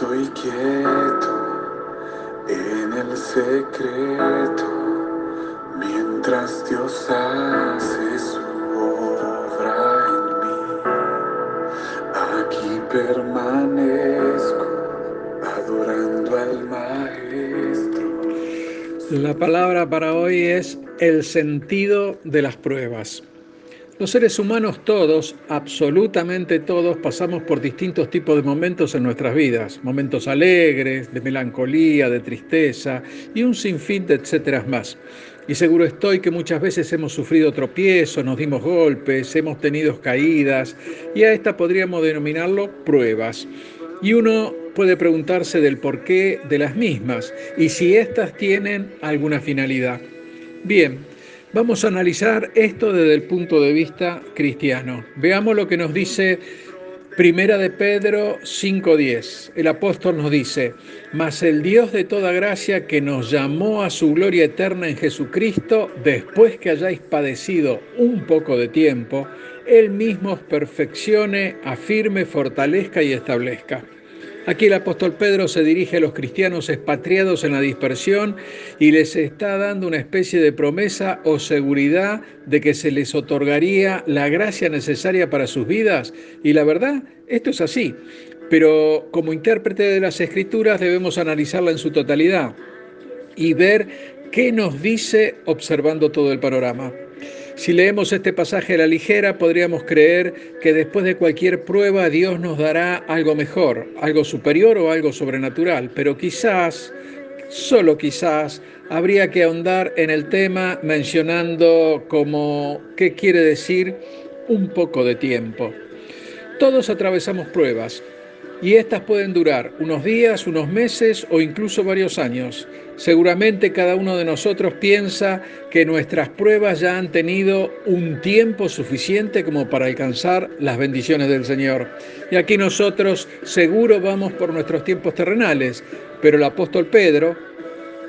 estoy quieto en el secreto mientras Dios hace su obra en mí. Aquí permanezco adorando al Maestro. La palabra para hoy es el sentido de las pruebas. Los seres humanos todos, absolutamente todos, pasamos por distintos tipos de momentos en nuestras vidas, momentos alegres, de melancolía, de tristeza y un sinfín de etcétera más. Y seguro estoy que muchas veces hemos sufrido tropiezos, nos dimos golpes, hemos tenido caídas y a esta podríamos denominarlo pruebas. Y uno puede preguntarse del porqué de las mismas y si éstas tienen alguna finalidad. Bien, Vamos a analizar esto desde el punto de vista cristiano. Veamos lo que nos dice Primera de Pedro 5:10. El apóstol nos dice, mas el Dios de toda gracia que nos llamó a su gloria eterna en Jesucristo, después que hayáis padecido un poco de tiempo, Él mismo os perfeccione, afirme, fortalezca y establezca. Aquí el apóstol Pedro se dirige a los cristianos expatriados en la dispersión y les está dando una especie de promesa o seguridad de que se les otorgaría la gracia necesaria para sus vidas. Y la verdad, esto es así. Pero como intérprete de las escrituras debemos analizarla en su totalidad y ver qué nos dice observando todo el panorama. Si leemos este pasaje a la ligera, podríamos creer que después de cualquier prueba Dios nos dará algo mejor, algo superior o algo sobrenatural, pero quizás, solo quizás, habría que ahondar en el tema mencionando como qué quiere decir un poco de tiempo. Todos atravesamos pruebas, y estas pueden durar unos días, unos meses o incluso varios años. Seguramente cada uno de nosotros piensa que nuestras pruebas ya han tenido un tiempo suficiente como para alcanzar las bendiciones del Señor. Y aquí nosotros seguro vamos por nuestros tiempos terrenales, pero el apóstol Pedro,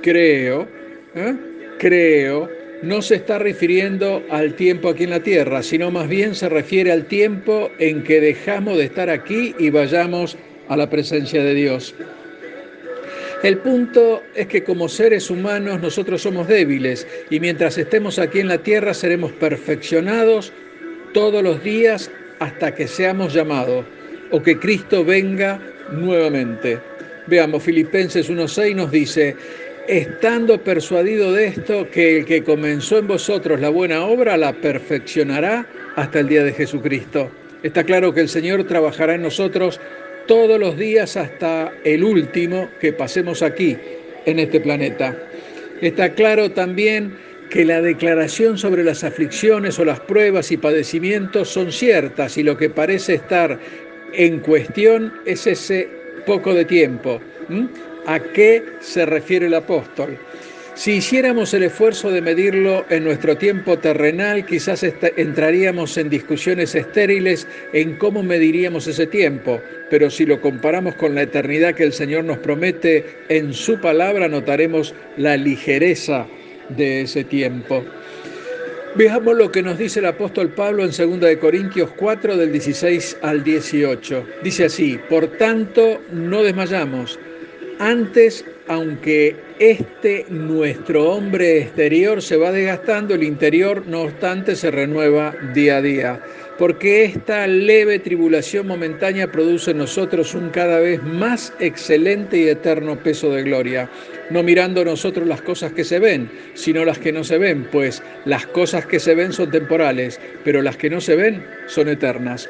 creo, ¿eh? creo, no se está refiriendo al tiempo aquí en la tierra, sino más bien se refiere al tiempo en que dejamos de estar aquí y vayamos a la presencia de Dios. El punto es que como seres humanos nosotros somos débiles y mientras estemos aquí en la tierra seremos perfeccionados todos los días hasta que seamos llamados o que Cristo venga nuevamente. Veamos, Filipenses 1.6 nos dice, estando persuadido de esto, que el que comenzó en vosotros la buena obra la perfeccionará hasta el día de Jesucristo. Está claro que el Señor trabajará en nosotros todos los días hasta el último que pasemos aquí, en este planeta. Está claro también que la declaración sobre las aflicciones o las pruebas y padecimientos son ciertas y lo que parece estar en cuestión es ese poco de tiempo. ¿A qué se refiere el apóstol? Si hiciéramos el esfuerzo de medirlo en nuestro tiempo terrenal, quizás entraríamos en discusiones estériles en cómo mediríamos ese tiempo, pero si lo comparamos con la eternidad que el Señor nos promete en su palabra, notaremos la ligereza de ese tiempo. Veamos lo que nos dice el apóstol Pablo en 2 Corintios 4 del 16 al 18. Dice así, por tanto, no desmayamos antes, aunque este nuestro hombre exterior se va desgastando, el interior no obstante se renueva día a día, porque esta leve tribulación momentánea produce en nosotros un cada vez más excelente y eterno peso de gloria, no mirando nosotros las cosas que se ven, sino las que no se ven, pues las cosas que se ven son temporales, pero las que no se ven son eternas.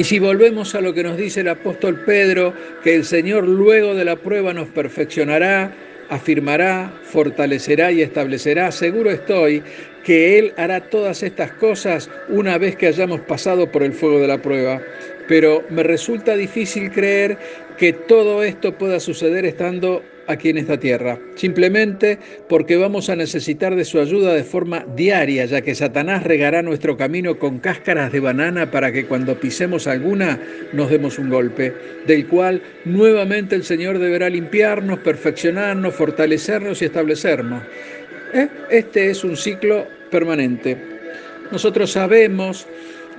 Y si volvemos a lo que nos dice el apóstol Pedro, que el Señor luego de la prueba nos perfeccionará, afirmará, fortalecerá y establecerá, seguro estoy que Él hará todas estas cosas una vez que hayamos pasado por el fuego de la prueba. Pero me resulta difícil creer que todo esto pueda suceder estando aquí en esta tierra, simplemente porque vamos a necesitar de su ayuda de forma diaria, ya que Satanás regará nuestro camino con cáscaras de banana para que cuando pisemos alguna nos demos un golpe, del cual nuevamente el Señor deberá limpiarnos, perfeccionarnos, fortalecernos y establecernos. ¿Eh? Este es un ciclo permanente. Nosotros sabemos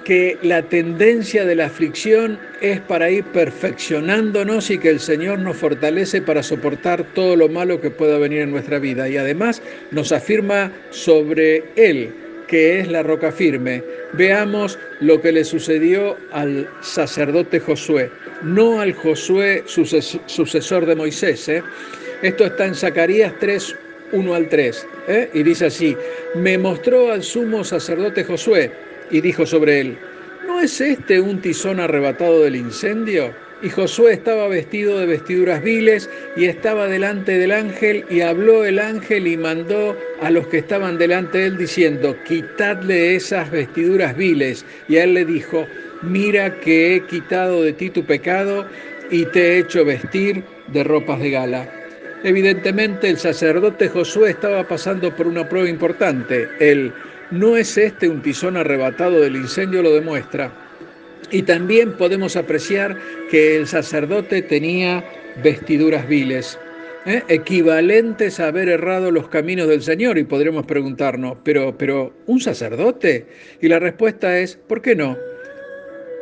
que la tendencia de la aflicción es para ir perfeccionándonos y que el Señor nos fortalece para soportar todo lo malo que pueda venir en nuestra vida. Y además nos afirma sobre Él, que es la roca firme. Veamos lo que le sucedió al sacerdote Josué, no al Josué sucesor de Moisés. ¿eh? Esto está en Zacarías 3, 1 al 3, ¿eh? y dice así, me mostró al sumo sacerdote Josué y dijo sobre él, ¿no es este un tizón arrebatado del incendio? Y Josué estaba vestido de vestiduras viles y estaba delante del ángel y habló el ángel y mandó a los que estaban delante de él diciendo, quitadle esas vestiduras viles. Y él le dijo, mira que he quitado de ti tu pecado y te he hecho vestir de ropas de gala. Evidentemente el sacerdote Josué estaba pasando por una prueba importante. El no es este un tizón arrebatado del incendio, lo demuestra. Y también podemos apreciar que el sacerdote tenía vestiduras viles, ¿eh? equivalentes a haber errado los caminos del Señor. Y podremos preguntarnos, ¿pero, pero un sacerdote? Y la respuesta es, ¿por qué no?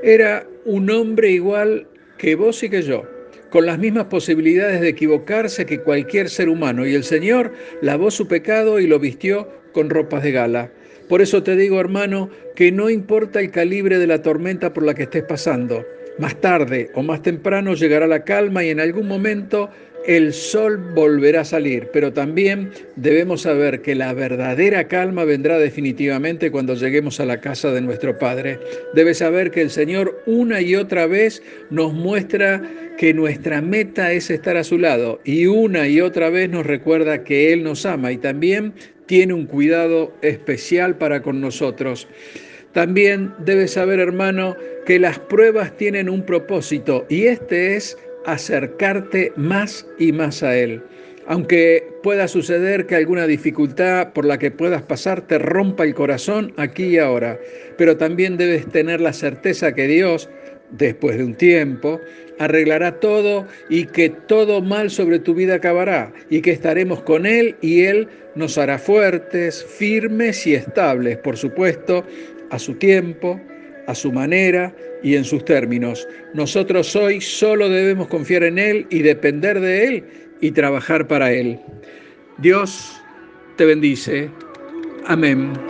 Era un hombre igual que vos y que yo con las mismas posibilidades de equivocarse que cualquier ser humano, y el Señor lavó su pecado y lo vistió con ropas de gala. Por eso te digo, hermano, que no importa el calibre de la tormenta por la que estés pasando, más tarde o más temprano llegará la calma y en algún momento el sol volverá a salir, pero también debemos saber que la verdadera calma vendrá definitivamente cuando lleguemos a la casa de nuestro Padre. Debes saber que el Señor una y otra vez nos muestra que nuestra meta es estar a su lado y una y otra vez nos recuerda que Él nos ama y también tiene un cuidado especial para con nosotros. También debes saber, hermano, que las pruebas tienen un propósito y este es acercarte más y más a Él. Aunque pueda suceder que alguna dificultad por la que puedas pasar te rompa el corazón aquí y ahora, pero también debes tener la certeza que Dios, después de un tiempo, arreglará todo y que todo mal sobre tu vida acabará y que estaremos con Él y Él nos hará fuertes, firmes y estables, por supuesto, a su tiempo, a su manera y en sus términos. Nosotros hoy solo debemos confiar en Él y depender de Él y trabajar para Él. Dios te bendice. Amén.